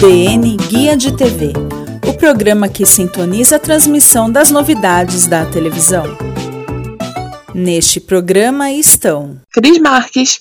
DN Guia de TV o programa que sintoniza a transmissão das novidades da televisão. Neste programa estão Cris Marques,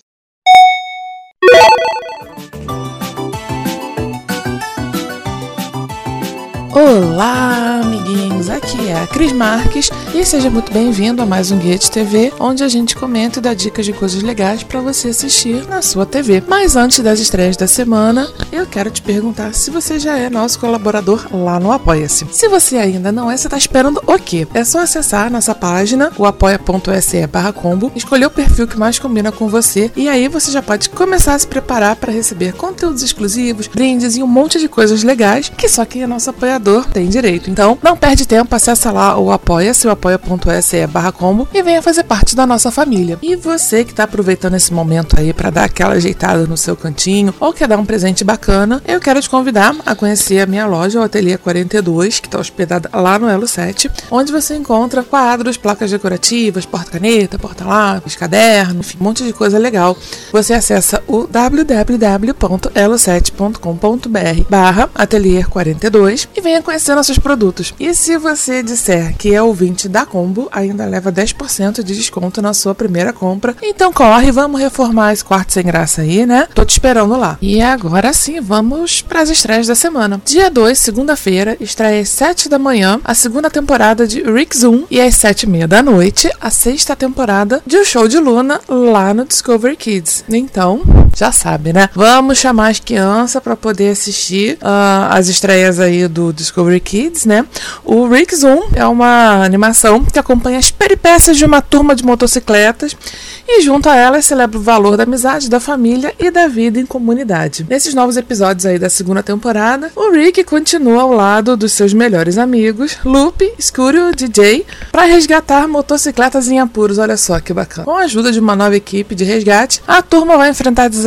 Olá, amiguinhos! Aqui é a Cris Marques e seja muito bem-vindo a mais um Guia de TV, onde a gente comenta e dá dicas de coisas legais para você assistir na sua TV. Mas antes das estreias da semana, eu quero te perguntar se você já é nosso colaborador lá no Apoia-se. Se você ainda não é, você está esperando o quê? É só acessar nossa página, o apoia.se combo, escolher o perfil que mais combina com você e aí você já pode começar a se preparar para receber conteúdos exclusivos, brindes e um monte de coisas legais que só quem é nosso apoiador tem direito. Então, não perde tempo, acessa lá o apoia-se, o apoia.se barra combo e venha fazer parte da nossa família. E você que está aproveitando esse momento aí para dar aquela ajeitada no seu cantinho ou quer dar um presente bacana, eu quero te convidar a conhecer a minha loja, o Ateliê 42, que está hospedada lá no Elo 7, onde você encontra quadros, placas decorativas, porta-caneta, porta-lápis, caderno, enfim, um monte de coisa legal. Você acessa o www.elo7.com.br barra Ateliê 42 e venha venha conhecer nossos produtos. E se você disser que é ouvinte da Combo, ainda leva 10% de desconto na sua primeira compra. Então corre, vamos reformar esse quarto sem graça aí, né? Tô te esperando lá. E agora sim, vamos para as estreias da semana. Dia 2, segunda-feira, estreia às 7 da manhã a segunda temporada de Rick Zoom e às 7 e meia da noite a sexta temporada de O Show de Luna lá no Discovery Kids. Então, já sabe, né? Vamos chamar as crianças para poder assistir uh, as estreias aí do Discovery Kids, né? O Rick Zoom é uma animação que acompanha as peripécias de uma turma de motocicletas e junto a elas celebra o valor da amizade, da família e da vida em comunidade. Nesses novos episódios aí da segunda temporada, o Rick continua ao lado dos seus melhores amigos, Loop, Scooter, DJ, para resgatar motocicletas em apuros. Olha só que bacana. Com a ajuda de uma nova equipe de resgate, a turma vai enfrentar desafios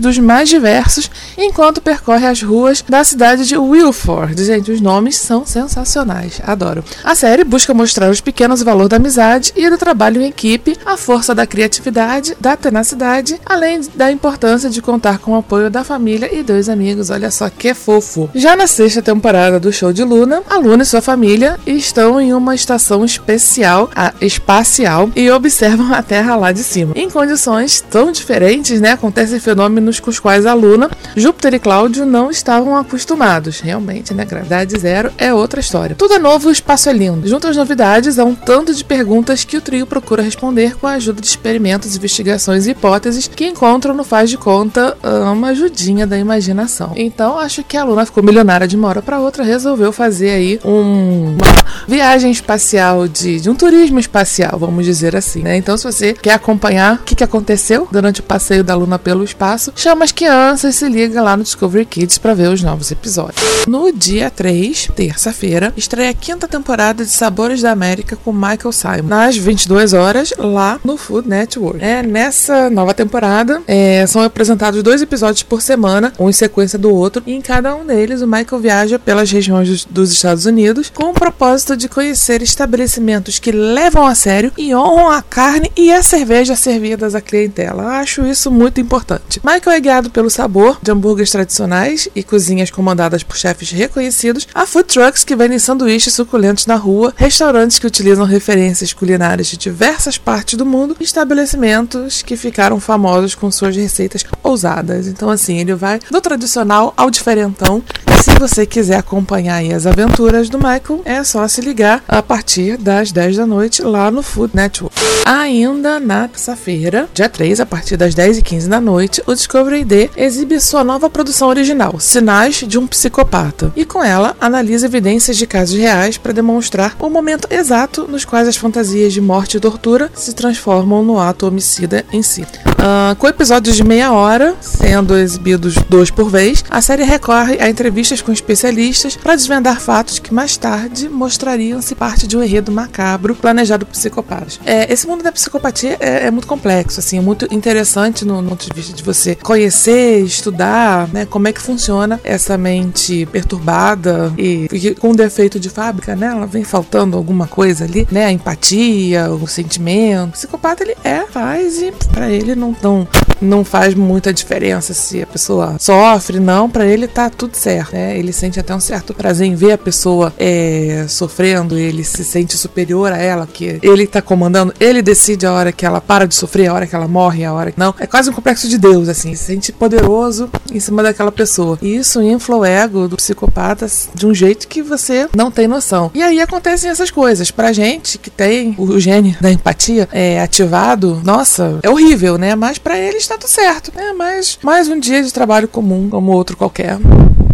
dos mais diversos enquanto percorre as ruas da cidade de Wilford. Gente, os nomes são sensacionais. Adoro. A série busca mostrar os pequenos valor da amizade e do trabalho em equipe, a força da criatividade, da tenacidade, além da importância de contar com o apoio da família e dos amigos. Olha só que fofo. Já na sexta temporada do show de Luna, a Luna e sua família estão em uma estação especial, a espacial, e observam a Terra lá de cima. Em condições tão diferentes, né, acontecem fenômenos com os quais a Luna, Júpiter e Cláudio não estavam acostumados. Realmente, né, gravidade zero é outra história. Tudo é novo, o espaço é lindo. Junto às novidades, há um tanto de perguntas que o trio procura responder com a ajuda de experimentos, investigações e hipóteses que encontram no faz de conta ah, uma ajudinha da imaginação. Então, acho que a Luna ficou milionária de uma hora para outra, resolveu fazer aí um, uma viagem espacial de, de um turismo espacial, vamos dizer assim, né? Então, se você quer acompanhar o que, que aconteceu durante o passeio da Luna pelo espaço, chama as crianças e se liga lá no Discovery Kids para ver os novos episódios. No dia 3, terça-feira, estreia a quinta temporada de Sabores da América com Michael Simon, nas 22 horas, lá no Food Network. É, nessa nova temporada, é, são apresentados dois episódios por semana, um em sequência do outro, e em cada um deles o Michael viaja pelas regiões dos, dos Estados Unidos com o propósito de conhecer estabelecimentos que levam a sério e honram a carne e a cerveja servidas à clientela. Acho isso muito importante. Michael é guiado pelo sabor de hambúrgueres tradicionais e cozinhas comandadas por chefes reconhecidos, a food trucks que vendem sanduíches suculentos na rua, restaurantes que utilizam referências culinárias de diversas partes do mundo e estabelecimentos que ficaram famosos com suas receitas ousadas. Então, assim, ele vai do tradicional ao diferentão se você quiser acompanhar as aventuras do Michael, é só se ligar a partir das 10 da noite lá no Food Network. Ainda na terça-feira, dia 3, a partir das 10 e 15 da noite, o Discovery D exibe sua nova produção original, Sinais de um Psicopata, e com ela analisa evidências de casos reais para demonstrar o momento exato nos quais as fantasias de morte e tortura se transformam no ato homicida em si. Uh, com episódios de meia hora, sendo exibidos dois por vez, a série recorre a entrevistas com especialistas para desvendar fatos que mais tarde mostrariam-se parte de um enredo macabro planejado por psicopatas. É, esse mundo da psicopatia é, é, muito complexo, assim, é muito interessante no, ponto de vista de você conhecer, estudar, né, como é que funciona essa mente perturbada e, com defeito de fábrica, né, ela vem faltando alguma coisa ali, né, a empatia, o sentimento. O psicopata ele é, faz e para ele não não, não faz muita diferença se a pessoa sofre, não. Para ele tá tudo certo, né? Ele sente até um certo prazer em ver a pessoa é, sofrendo, ele se sente superior a ela, que ele tá comandando, ele decide a hora que ela para de sofrer, a hora que ela morre, a hora que não. É quase um complexo de Deus, assim, se sente poderoso em cima daquela pessoa. E isso infla o ego do psicopata de um jeito que você não tem noção. E aí acontecem essas coisas. Pra gente que tem o gênio da empatia é, ativado, nossa, é horrível, né? Mas para ele está tudo certo, né? Mas mais um dia de trabalho comum, como outro qualquer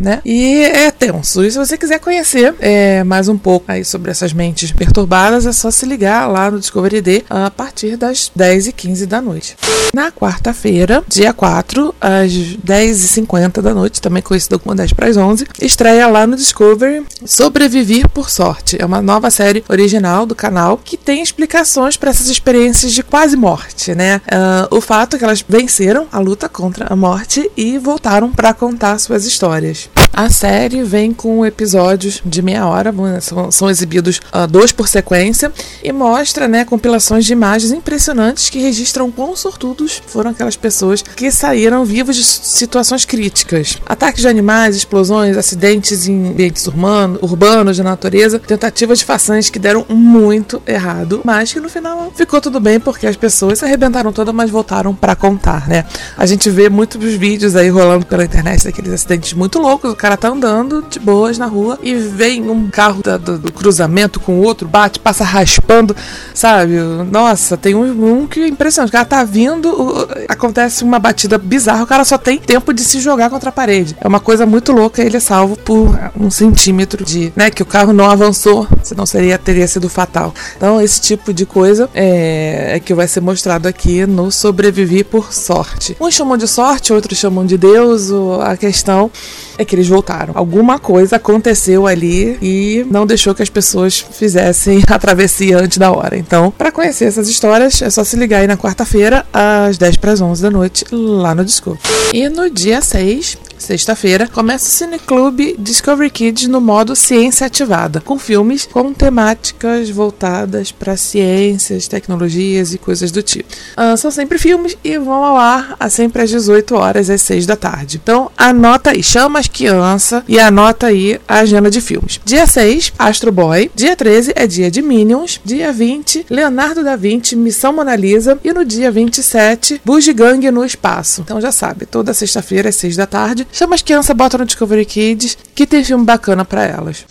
né? E é tenso. E se você quiser conhecer é, mais um pouco aí sobre essas mentes perturbadas, é só se ligar lá no Discovery D a partir das 10h15 da noite. Na quarta-feira, dia 4, às 10h50 da noite, também conhecido como 10 para as 11, estreia lá no Discovery Sobreviver por Sorte. É uma nova série original do canal que tem explicações para essas experiências de quase morte, né? Uh, o fato é que elas venceram a luta contra a morte e voltaram para contar suas histórias. A série vem com episódios de meia hora, são, são exibidos uh, dois por sequência, e mostra né, compilações de imagens impressionantes que registram quão sortudos foram aquelas pessoas que saíram vivos de situações críticas. Ataques de animais, explosões, acidentes em ambientes urbanos, urbanos de natureza, tentativas de façanhas que deram muito errado, mas que no final ficou tudo bem porque as pessoas se arrebentaram todas, mas voltaram para contar, né? A gente vê muitos vídeos aí rolando pela internet daqueles acidentes muito loucos o cara tá andando de boas na rua e vem um carro da, do, do, cruzamento com o outro, bate, passa raspando, sabe? Nossa, tem um, um que é impressionante. O cara tá vindo, o, acontece uma batida bizarra, o cara só tem tempo de se jogar contra a parede. É uma coisa muito louca, ele é salvo por um centímetro de, né, que o carro não avançou, senão seria, teria sido fatal. Então, esse tipo de coisa é, é que vai ser mostrado aqui no Sobreviver por Sorte. Uns chamam de sorte, outros chamam de Deus, a questão é que eles voltaram. Alguma coisa aconteceu ali e não deixou que as pessoas fizessem a travessia antes da hora. Então, para conhecer essas histórias, é só se ligar aí na quarta-feira, às 10 para as 11 da noite, lá no Discovery. E no dia 6, Sexta-feira, começa o Cineclube Discovery Kids no modo ciência ativada, com filmes com temáticas voltadas para ciências, tecnologias e coisas do tipo. Uh, são sempre filmes e vão ao ar sempre às 18 horas, às 6 da tarde. Então, anota aí, chama as crianças e anota aí a agenda de filmes. Dia 6, Astro Boy. Dia 13 é dia de Minions. Dia 20, Leonardo da Vinci, Missão Mona Lisa. E no dia 27, Bugiganga no Espaço. Então já sabe, toda sexta-feira às 6 da tarde Chama as crianças, bota no Discovery Kids, que tem filme bacana para elas.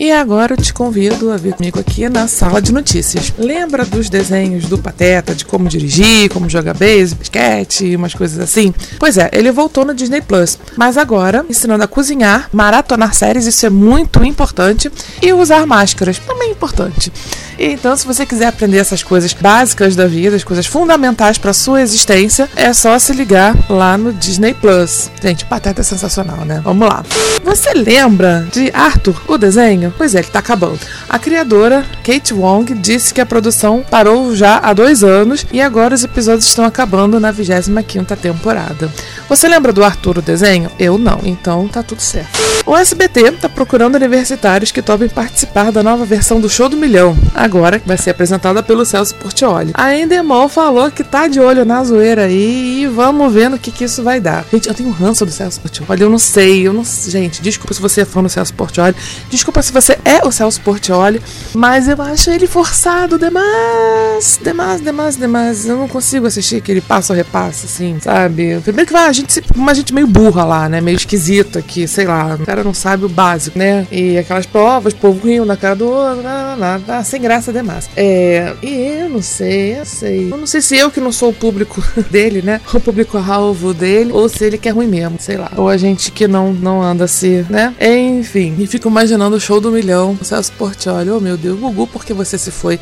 E agora eu te convido a vir comigo aqui na sala de notícias. Lembra dos desenhos do Pateta, de como dirigir, como jogar base, basquete, umas coisas assim? Pois é, ele voltou no Disney Plus, mas agora ensinando a cozinhar, maratonar séries, isso é muito importante, e usar máscaras, também é importante. Então, se você quiser aprender essas coisas básicas da vida, as coisas fundamentais para sua existência, é só se ligar lá no Disney Plus. Gente, Pateta é sensacional, né? Vamos lá. Você lembra de Arthur, o desenho? Pois é, ele tá acabando. A criadora, Kate Wong, disse que a produção parou já há dois anos e agora os episódios estão acabando na 25 temporada. Você lembra do Arthur, o desenho? Eu não, então tá tudo certo. O SBT tá procurando universitários que topem participar da nova versão do Show do Milhão. Agora vai ser apresentada pelo Celso Portioli. A Endemol falou que tá de olho na zoeira aí e vamos ver no que, que isso vai dar. Gente, eu tenho ranço do Celso Portioli, eu não sei, eu não Gente, desculpa se você é fã do Celso Portioli, desculpa se você é o Celso Portioli, mas eu acho ele forçado demais, demais, demais, demais. Eu não consigo assistir aquele passo a repasso, assim, sabe? Primeiro que vai a gente, uma gente meio burra lá, né? Meio esquisita que, sei lá, o cara não sabe o básico, né? E aquelas provas, povo rindo na cara do outro, nada, sem graça demais. É, e eu não sei, eu sei. Eu não sei se eu que não sou o público dele, né? O público-alvo dele, ou se ele que é ruim mesmo, sei lá. Ou a gente que não, não anda assim, né? Enfim, e fico imaginando o show do milhão, o Celso Portioli, oh meu Deus, Gugu, por que você se foi?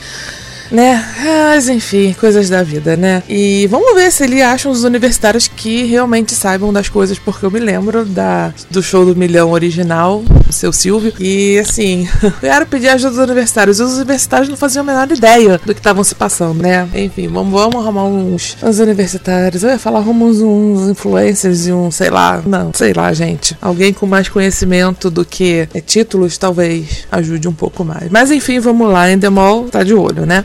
Né? Mas enfim, coisas da vida, né? E vamos ver se ele acha uns universitários que realmente saibam das coisas, porque eu me lembro da, do show do milhão original, o seu Silvio, e assim, eu era pedir ajuda dos universitários, e os universitários não faziam a menor ideia do que estavam se passando, né? Enfim, vamos, vamos arrumar uns, uns universitários. Eu ia falar, arrumamos uns influencers e um, sei lá, não, sei lá, gente. Alguém com mais conhecimento do que é, títulos talvez ajude um pouco mais. Mas enfim, vamos lá, Endemol tá de olho, né?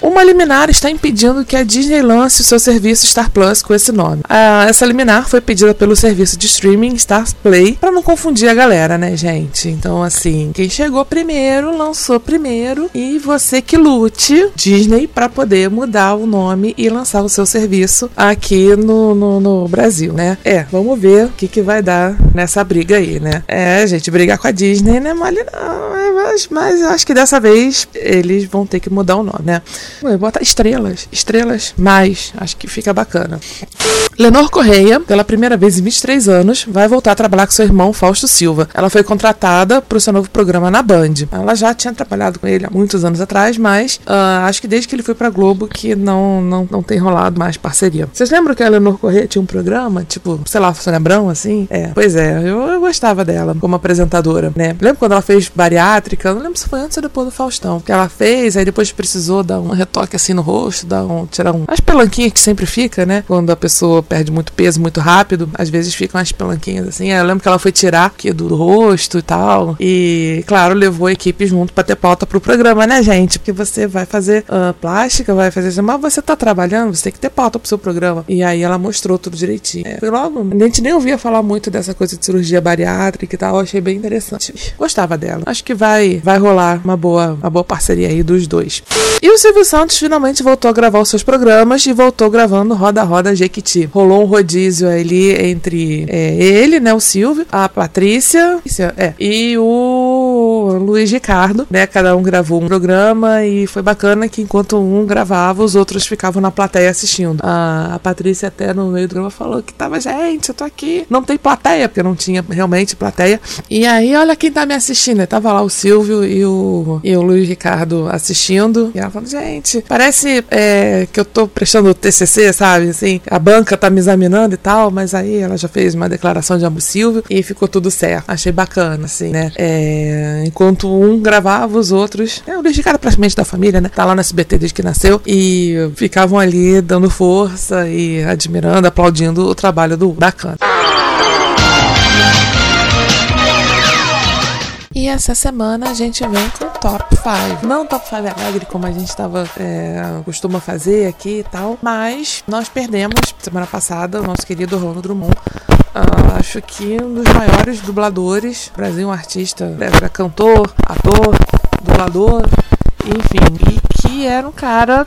Uma liminar está impedindo que a Disney lance o seu serviço Star Plus com esse nome. Ah, essa liminar foi pedida pelo serviço de streaming Star Play para não confundir a galera, né, gente? Então, assim, quem chegou primeiro lançou primeiro e você que lute Disney para poder mudar o nome e lançar o seu serviço aqui no, no, no Brasil, né? É, vamos ver o que, que vai dar nessa briga aí, né? É, gente, brigar com a Disney não é mole não, mas, mas acho que dessa vez eles vão ter que mudar o nome, né? Bota estrelas, estrelas mais, acho que fica bacana. Lenor Correia, pela primeira vez em 23 anos, vai voltar a trabalhar com seu irmão Fausto Silva. Ela foi contratada para o seu novo programa na Band. Ela já tinha trabalhado com ele há muitos anos atrás, mas uh, acho que desde que ele foi para Globo que não, não, não tem rolado mais parceria. Vocês lembram que a Lenor Correia tinha um programa, tipo, sei lá, Sônia Abrão, assim? É, pois é, eu, eu gostava dela como apresentadora, né? Lembro quando ela fez bariátrica, não lembro se foi antes ou depois do Faustão, que ela fez, aí depois precisou dar um retoque assim no rosto, dar um, tirar um. As pelanquinhas que sempre fica, né? Quando a pessoa perde muito peso muito rápido, às vezes ficam as pelanquinhas assim. Eu lembro que ela foi tirar aqui do, rosto e tal. E, claro, levou a equipe junto pra ter pauta pro programa, né, gente? Porque você vai fazer uh, plástica, vai fazer isso, mas você tá trabalhando, você tem que ter pauta pro seu programa. E aí ela mostrou tudo direitinho. É, foi logo. A gente nem ouvia falar muito dessa coisa de cirurgia bariátrica e tal. Eu achei bem interessante. Gostava dela. Acho que vai, vai rolar uma boa, uma boa parceria aí dos dois. E o Silvio Santos finalmente voltou a gravar os seus programas e voltou gravando Roda Roda Jequiti. Rolou um rodízio ali entre é, ele, né, o Silvio, a Patrícia é, e o Luiz Ricardo, né? Cada um gravou um programa e foi bacana que enquanto um gravava, os outros ficavam na plateia assistindo. A, a Patrícia até no meio do programa falou que tava, gente, eu tô aqui. Não tem plateia, porque não tinha realmente plateia. E aí, olha quem tá me assistindo. Tava lá o Silvio e o, e o Luiz Ricardo assistindo. E ela falou, gente, parece é, que eu tô prestando TCC, sabe? Assim, a banca tá me examinando e tal, mas aí ela já fez uma declaração de amor Silvio e ficou tudo certo. Achei bacana, assim, né? É, enquanto um gravava, os outros. É, o Luiz Ricardo praticamente da família, né? Tá lá no SBT desde que nasceu e ficavam ali dando força e admirando, aplaudindo o trabalho do bacana. E essa semana a gente vem com top 5. Não top 5 alegre como a gente tava, é, costuma fazer aqui e tal, mas nós perdemos semana passada o nosso querido Ronald Drummond. Uh, acho que um dos maiores dubladores. Brasil, um artista, era cantor, ator, dublador, enfim, e que era um cara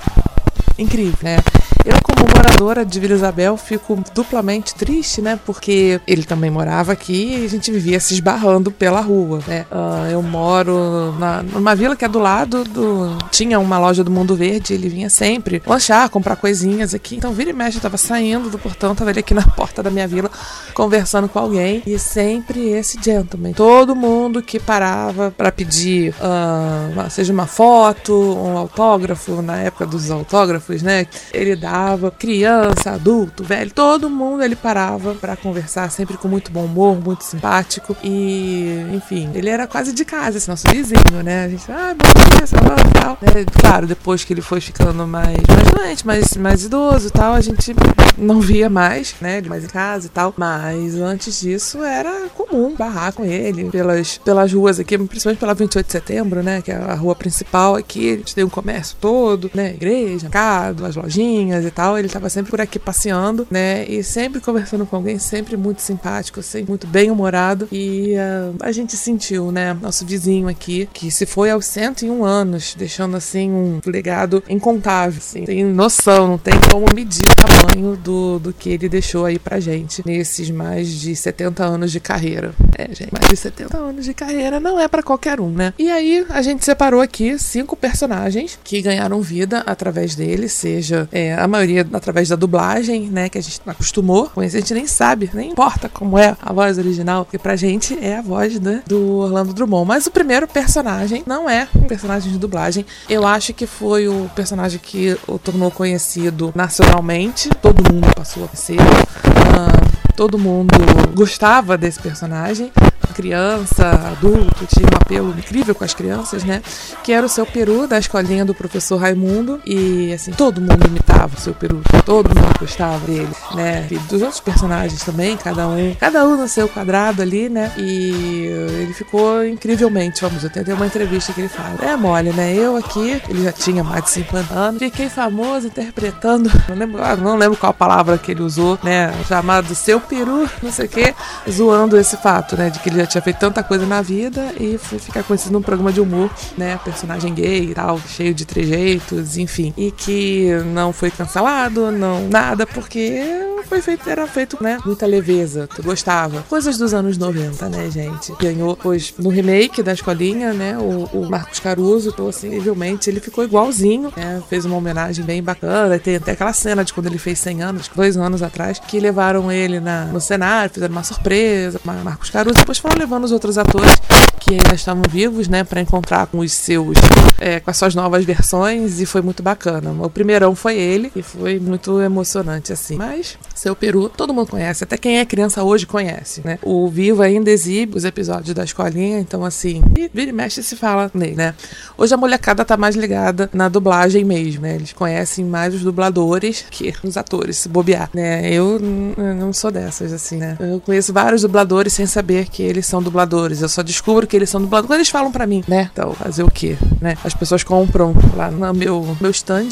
incrível, né? Eu, como moradora de Vila Isabel, fico duplamente triste, né? Porque ele também morava aqui e a gente vivia se esbarrando pela rua, né? Uh, eu moro na, numa vila que é do lado do. Tinha uma loja do Mundo Verde, ele vinha sempre lanchar, comprar coisinhas aqui. Então, vira e mexe, eu tava saindo do portão, tava ele aqui na porta da minha vila conversando com alguém. E sempre esse gentleman. Todo mundo que parava para pedir, uh, seja uma foto, um autógrafo, na época dos autógrafos, né? Ele dá parava, criança, adulto, velho, todo mundo ele parava para conversar, sempre com muito bom humor, muito simpático e, enfim, ele era quase de casa, esse nosso vizinho, né? A gente, ah, bom dia, salão e tal. É, claro, depois que ele foi ficando mais, mais doente, mais, mais idoso e tal, a gente não via mais, né? Mais em casa e tal. Mas antes disso era comum barrar com ele pelas, pelas ruas aqui, principalmente pela 28 de setembro, né? Que é a rua principal aqui. A gente tem um comércio todo, né? Igreja, mercado, as lojinhas e tal. Ele tava sempre por aqui passeando, né? E sempre conversando com alguém, sempre muito simpático, sempre muito bem-humorado. E uh, a gente sentiu, né? Nosso vizinho aqui, que se foi aos 101 anos, deixando assim um legado incontável. Assim. Tem noção, não tem como medir o tamanho do, do que ele deixou aí pra gente nesses mais de 70 anos de carreira. É, gente, mais de 70 anos de carreira não é para qualquer um, né? E aí a gente separou aqui cinco personagens que ganharam vida através dele, seja é, a maioria através da dublagem, né? Que a gente acostumou com a gente nem sabe, nem importa como é a voz original, porque pra gente é a voz né, do Orlando Drummond. Mas o primeiro personagem não é um personagem de dublagem. Eu acho que foi o personagem que o tornou conhecido nacionalmente. Todo mundo passou a ser. Uh, todo mundo gostava desse personagem criança, adulto, tinha um apelo incrível com as crianças, né? Que era o seu peru da escolinha do professor Raimundo. E assim, todo mundo imitava o seu peru, todo mundo gostava dele, né? E dos outros personagens também, cada um, cada um no seu quadrado ali, né? E ele ficou incrivelmente famoso. Eu tenho uma entrevista que ele fala: É mole, né? Eu aqui, ele já tinha mais de 50 anos, fiquei famoso interpretando, não lembro, ah, não lembro qual palavra que ele usou, né? Chamado seu peru, não sei o que, zoando esse fato, né? De que ele já tinha feito tanta coisa na vida e foi ficar conhecido num programa de humor, né? Personagem gay e tal, cheio de trejeitos, enfim. E que não foi cancelado, não nada, porque foi feito, era feito, né? Muita leveza, tu gostava. Coisas dos anos 90, né, gente? Ganhou, pois, no remake da escolinha, né? O, o Marcos Caruso, tô assim, incrivelmente, ele ficou igualzinho, né? Fez uma homenagem bem bacana. Tem até aquela cena de quando ele fez 100 anos, dois anos atrás, que levaram ele na, no cenário, fizeram uma surpresa, Marcos Caruso, depois foram levando os outros atores que ainda estavam vivos, né, para encontrar com os seus, é, com as suas novas versões e foi muito bacana. O primeirão foi ele e foi muito emocionante assim. Mas seu Peru todo mundo conhece, até quem é criança hoje conhece, né? O Vivo ainda exibe os episódios da escolinha, então assim, e vira e mexe se fala nele, né? Hoje a molecada tá mais ligada na dublagem mesmo, né? Eles conhecem mais os dubladores que os atores, se bobear, né? Eu não sou dessas assim, né? Eu conheço vários dubladores sem saber que eles são dubladores. Eu só descubro que eles são dubladores quando eles falam para mim, né? Então, fazer o quê, né? As pessoas compram lá no meu, meu stand,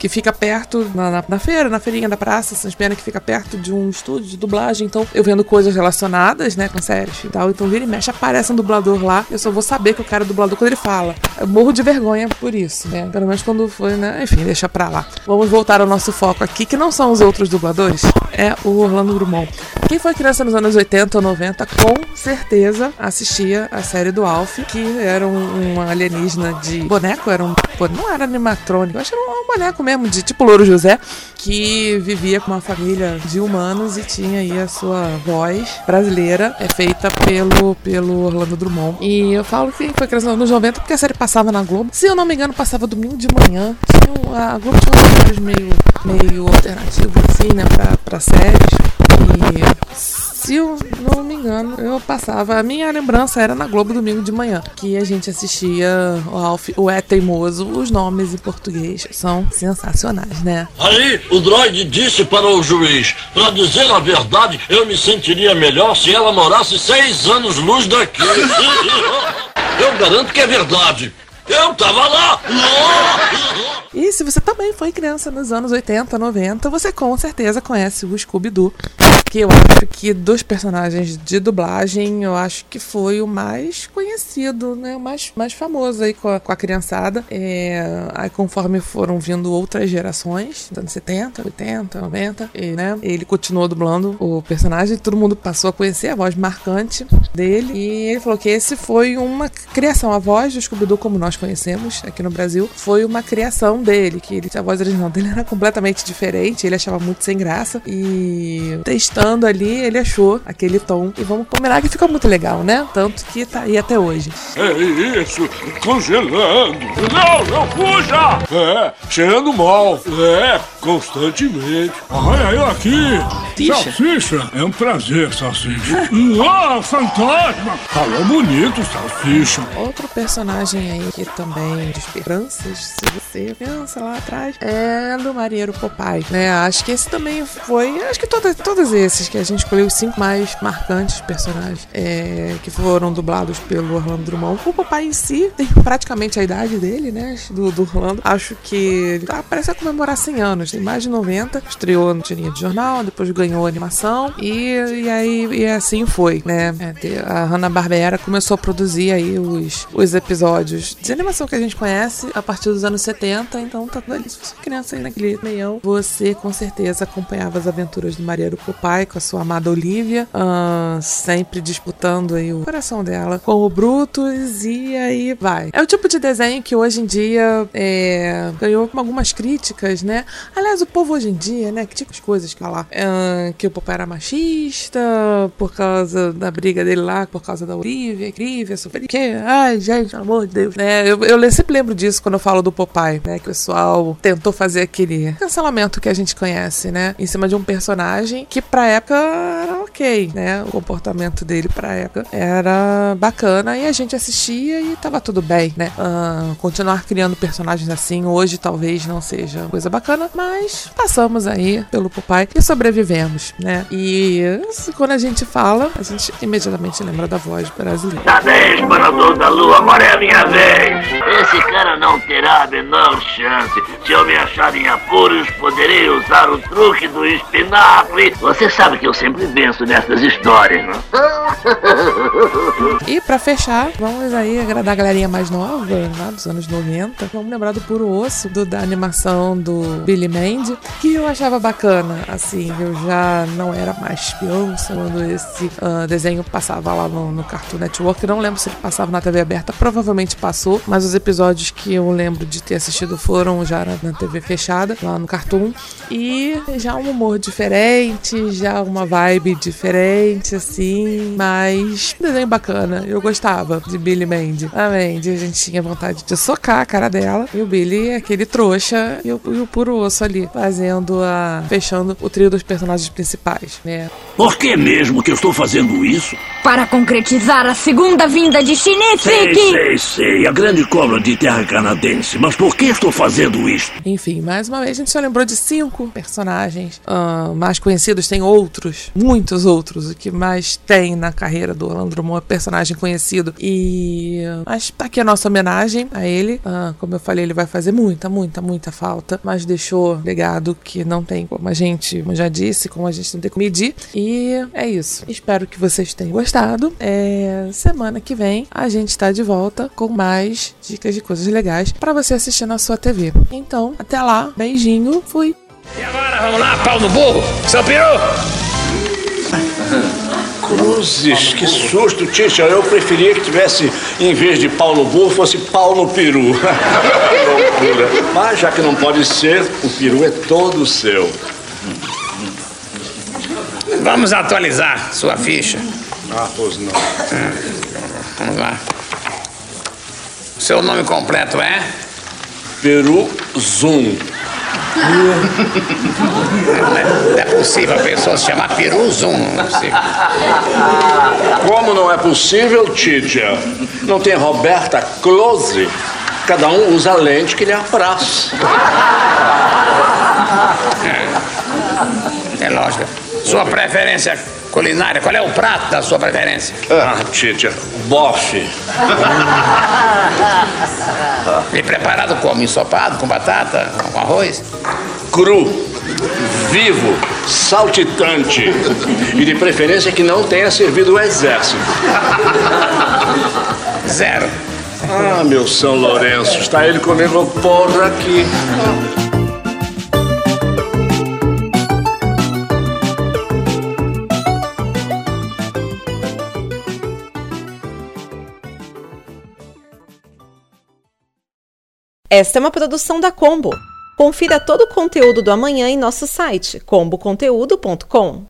que fica perto, na, na, na, feira, na feirinha da praça, Sans Pena, que fica perto de um estúdio de dublagem. Então, eu vendo coisas relacionadas, né, com séries e tal. Então, vira e mexe, aparece um dublador lá. Eu só vou saber que o cara é dublador quando ele fala. Eu morro de vergonha por isso, né? Pelo menos quando foi, né? Enfim, deixa pra lá. Vamos voltar ao nosso foco aqui, que não são os outros dubladores, é o Orlando Drummond. Quem foi criança nos anos 80 ou 90, com certeza assistia a série do Alf, que era um, um alienígena de boneco, era um. Não era animatrônico, acho que era um boneco mesmo, de tipo Louro José, que vivia com uma família de humanos e tinha aí a sua voz brasileira, é feita pelo, pelo Orlando Drummond. E eu falo que foi criança nos anos 90 porque a série passava na Globo. Se eu não me engano, passava domingo de manhã. A Globo tinha um horários meio, meio alternativo, assim, né, pra, pra séries. E se eu não me engano, eu passava. A minha lembrança era na Globo domingo de manhã, que a gente assistia o Alf, o É Teimoso. Os nomes em português são sensacionais, né? Aí o droid disse para o juiz: para dizer a verdade, eu me sentiria melhor se ela morasse seis anos luz daqui. eu garanto que é verdade. Eu tava lá! E se você também foi criança nos anos 80, 90, você com certeza conhece o Scooby-Doo. Que eu acho que dos personagens de dublagem, eu acho que foi o mais conhecido, né? O mais, mais famoso aí com a, com a criançada. É, aí conforme foram vindo outras gerações, anos 70, 80, 90, e, né? Ele continuou dublando o personagem, todo mundo passou a conhecer a voz marcante dele. E ele falou que esse foi uma criação, a voz do Scooby-Doo como nós conhecemos aqui no Brasil, foi uma criação dele, que ele, a voz original dele era completamente diferente, ele achava muito sem graça e testando ali, ele achou aquele tom e vamos combinar que ficou muito legal, né? Tanto que tá aí até hoje. É isso, congelando. Não, não fuja! É, cheirando mal. É, constantemente. Olha eu aqui! Salsicha. Salsicha! É um prazer, Salsicha. Uau, fantasma! Falou bonito, Salsicha. Outro personagem aí que também de esperanças, se você pensa lá atrás, é do Marinheiro Popeye, né? Acho que esse também foi, acho que todos, todos esses que a gente escolheu, os cinco mais marcantes personagens é, que foram dublados pelo Orlando Drummond. O Popeye em si tem praticamente a idade dele, né? Do, do Orlando. Acho que tá, parece comemorar 100 anos, mais de 90. Estreou no tirinha de jornal, depois ganhou animação e, e aí e assim foi, né? É, a Hanna-Barbera começou a produzir aí os, os episódios de animação que a gente conhece a partir dos anos 70, então tá tudo ali. Se você é criança aí naquele meião, você com certeza acompanhava as aventuras do Marinheiro Popeye com a sua amada Olivia, ah, sempre disputando aí o coração dela com o Brutus e aí vai. É o tipo de desenho que hoje em dia é, ganhou algumas críticas, né? Aliás, o povo hoje em dia, né? Que tipo de coisas que falar? Ah, que o Popeye era machista por causa da briga dele lá, por causa da Olivia, Olivia, sofrer que? Ai, gente, pelo amor de Deus. Né? Eu, eu sempre lembro disso quando eu falo do Popeye, né? Que o pessoal tentou fazer aquele cancelamento que a gente conhece, né? Em cima de um personagem que pra época era ok, né? O comportamento dele pra época era bacana e a gente assistia e tava tudo bem, né? Ah, continuar criando personagens assim hoje talvez não seja coisa bacana, mas passamos aí pelo Popeye e sobrevivemos, né? E quando a gente fala, a gente imediatamente lembra da voz brasileira. Da vez, parador da lua, agora é a minha vez. Esse cara não terá a menor chance. Se eu me achar em apuros, poderei usar o truque do espinafre. Você sabe que eu sempre venço nessas histórias, não? E pra fechar, vamos aí agradar a galerinha mais nova, lá dos anos 90. Vamos lembrar do Puro Osso, do, da animação do Billy Que eu achava bacana. Assim, eu já não era mais criança quando esse ah, desenho passava lá no, no Cartoon Network. Não lembro se ele passava na TV aberta, provavelmente passou, mas os episódios que eu lembro de ter assistido foram já na, TV fechada, lá no Cartoon. E já um humor diferente, já uma vibe diferente, assim, mas desenho bacana. Eu gostava de Billy Mandy. A Mandy, a gente tinha vontade de socar a cara dela. E o Billy é aquele trouxa e o, e o puro osso ali, fazendo a. fechando o trio dos personagens principais, né? Por que mesmo que eu estou fazendo isso? Para concretizar a segunda vinda de Sei, Shinifiki! sei, sei. A grande cobra de terra canadense. Mas por que estou fazendo isto? Enfim, mais uma vez a gente só lembrou de cinco personagens ah, mais conhecidos. Tem outros, muitos outros. O que mais tem na carreira do Orlando Drummond é personagem conhecido. E. Mas tá aqui a nossa homenagem a ele. Ah, como eu falei, ele vai fazer muita, muita, muita falta. Mas deixou legado que não tem como a gente, como já disse, como a gente não tem como medir. E é isso. Espero que vocês tenham gostado. É, semana que vem a gente tá de volta com mais dicas de coisas legais para você assistir na sua TV. Então, até lá. Beijinho. Fui. E agora, vamos lá, pau no burro. Seu peru! Cruzes, que susto, Tisha. Eu preferia que tivesse, em vez de pau no burro, fosse pau no peru. loucura. Mas já que não pode ser, o peru é todo seu. Vamos atualizar sua ficha. Ah, pois não. Vamos lá. Seu nome completo é? Peru Zoom. Não é, não é possível a pessoa se chamar Piruzum. Não é possível. Como não é possível, Titia? Não tem Roberta Close? Cada um usa a lente que lhe apraz. É lógico. Sua preferência culinária, qual é o prato da sua preferência? Ah, Titia, bofe. E preparado como? Ensopado, com batata, com arroz? Cru, vivo, saltitante. E de preferência que não tenha servido o exército. Zero. Ah, meu São Lourenço, está ele comigo porra aqui. Esta é uma produção da Combo. Confira todo o conteúdo do amanhã em nosso site comboconteúdo.com.